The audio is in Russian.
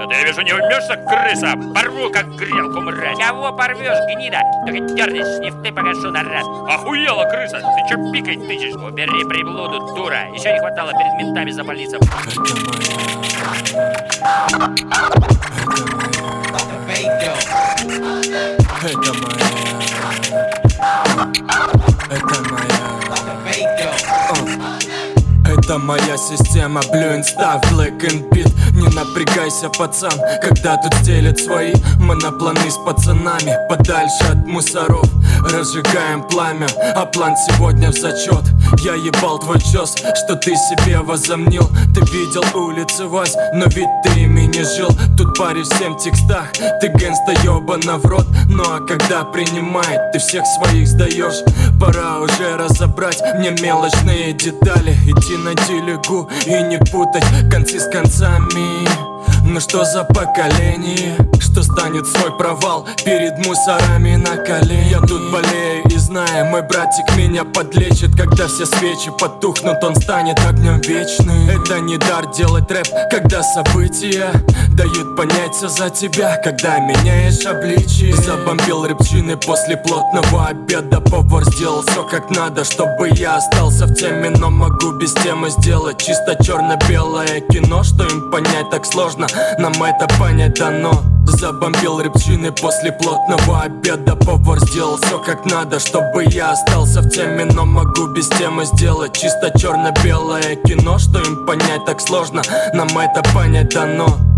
Да ты, я вижу, не умешься, крыса! Порву, как грелку, мразь! Кого порвешь, гнида? Только дернись, не в ты покажу на раз. Охуела, крыса! Ты чё пикой тычешь? Убери приблуду, дура. Еще не хватало перед ментами запалиться. Это моя. Это моя. Это моя система, blue insta, black and beat Не напрягайся, пацан, когда тут стелят свои Монопланы с пацанами, подальше от мусоров Разжигаем пламя, а план сегодня в зачет. Я ебал твой чес, что ты себе возомнил. Ты видел улицы Вась, но ведь ты ими не жил. Тут парень всем текстах, ты гэнста ебана в рот. Ну а когда принимает, ты всех своих сдаешь. Пора уже разобрать мне мелочные детали. Идти на телегу и не путать концы с концами ну что за поколение, что станет свой провал Перед мусорами на колени Я тут болею и знаю, мой братик меня подлечит Когда все свечи потухнут, он станет огнем вечным. Это не дар делать рэп, когда события Дают понять все за тебя, когда меняешь обличие. Забомбил рыбчины после плотного обеда Повар сделал все как надо, чтобы я остался в теме Но могу без темы сделать чисто черно-белое кино Что им понять так сложно, нам это понять дано Забомбил рыбчины после плотного обеда. Повар сделал все как надо, чтобы я остался в теме Но могу без темы сделать чисто черно-белое кино Что им понять так сложно, нам это понять дано